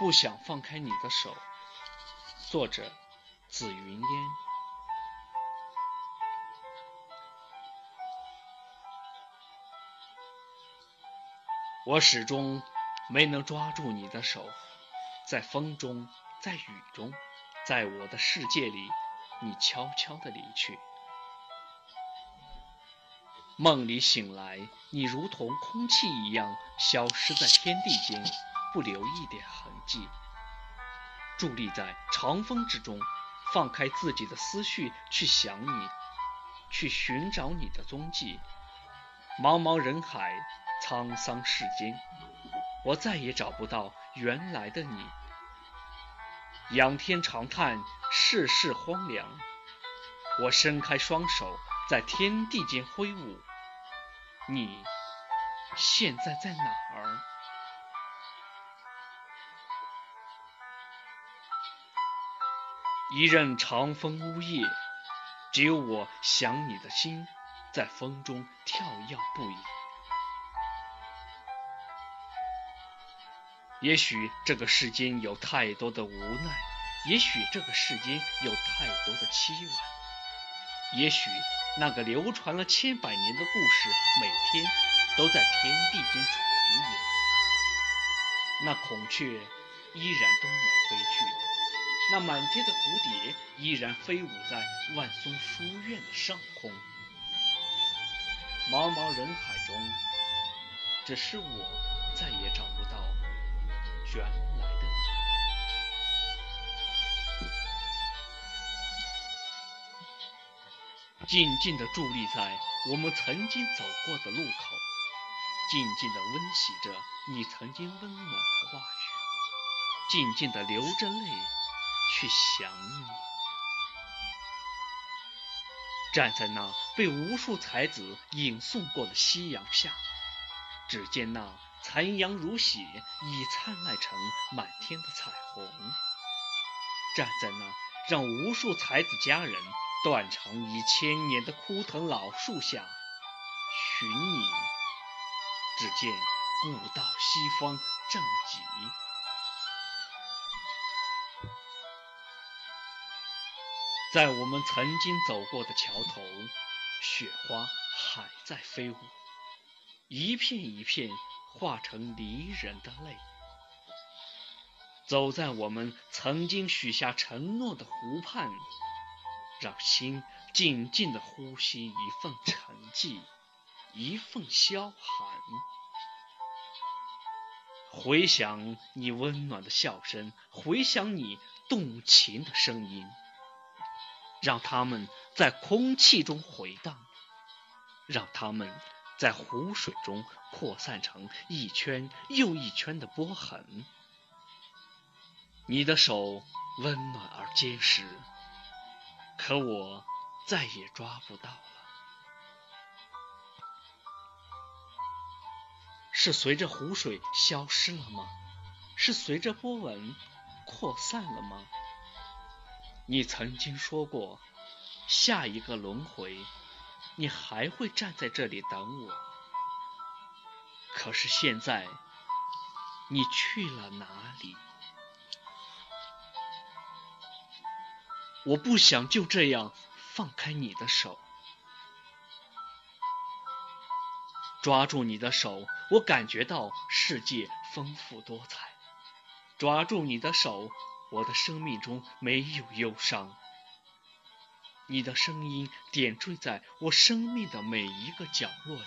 不想放开你的手。作者：紫云烟。我始终没能抓住你的手，在风中，在雨中，在我的世界里，你悄悄地离去。梦里醒来，你如同空气一样消失在天地间，不留一点痕迹。伫立在长风之中，放开自己的思绪去想你，去寻找你的踪迹。茫茫人海，沧桑世间，我再也找不到原来的你。仰天长叹世事荒凉，我伸开双手在天地间挥舞。你现在在哪儿？一任长风呜咽，只有我想你的心在风中跳跃不已。也许这个世间有太多的无奈，也许这个世间有太多的凄婉，也许……那个流传了千百年的故事，每天都在天地间重演。那孔雀依然东南飞去，那满天的蝴蝶依然飞舞在万松书院的上空。茫茫人海中，只是我再也找不到原来的你。静静地伫立在我们曾经走过的路口，静静地温习着你曾经温暖的话语，静静地流着泪去想你。站在那被无数才子吟诵过的夕阳下，只见那残阳如血，已灿烂成满天的彩虹。站在那让无数才子佳人。断肠已千年的枯藤老树下寻你，只见古道西方正极，在我们曾经走过的桥头，雪花还在飞舞，一片一片化成离人的泪。走在我们曾经许下承诺的湖畔。让心静静地呼吸一份沉寂，一份萧寒。回想你温暖的笑声，回想你动情的声音，让它们在空气中回荡，让它们在湖水中扩散成一圈又一圈的波痕。你的手温暖而坚实。可我再也抓不到了，是随着湖水消失了吗？是随着波纹扩散了吗？你曾经说过，下一个轮回，你还会站在这里等我。可是现在，你去了哪里？我不想就这样放开你的手，抓住你的手，我感觉到世界丰富多彩。抓住你的手，我的生命中没有忧伤。你的声音点缀在我生命的每一个角落里。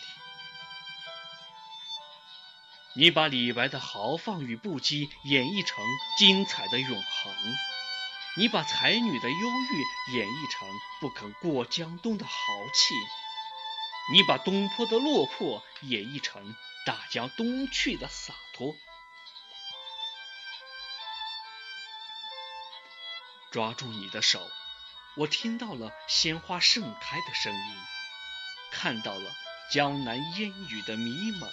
你把李白的豪放与不羁演绎成精彩的永恒。你把才女的忧郁演绎成不肯过江东的豪气，你把东坡的落魄演绎成大江东去的洒脱。抓住你的手，我听到了鲜花盛开的声音，看到了江南烟雨的迷蒙，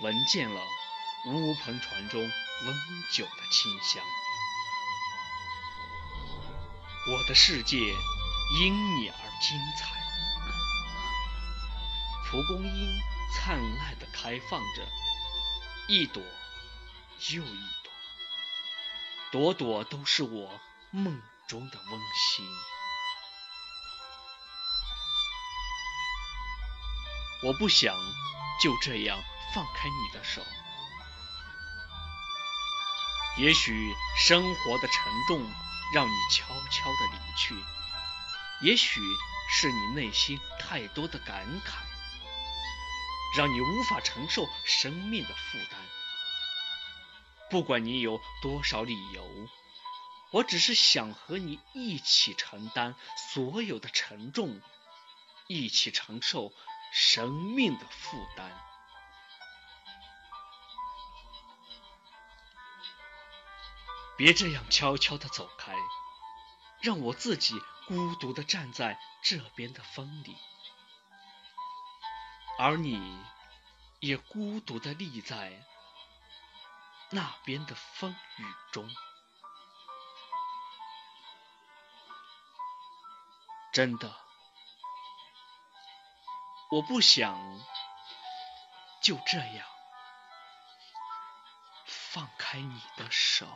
闻见了乌篷船中温酒的清香。我的世界因你而精彩，蒲公英灿烂地开放着，一朵又一朵，朵朵都是我梦中的温馨。我不想就这样放开你的手。也许生活的沉重让你悄悄的离去，也许是你内心太多的感慨，让你无法承受生命的负担。不管你有多少理由，我只是想和你一起承担所有的沉重，一起承受生命的负担。别这样悄悄的走开，让我自己孤独的站在这边的风里，而你也孤独的立在那边的风雨中。真的，我不想就这样放开你的手。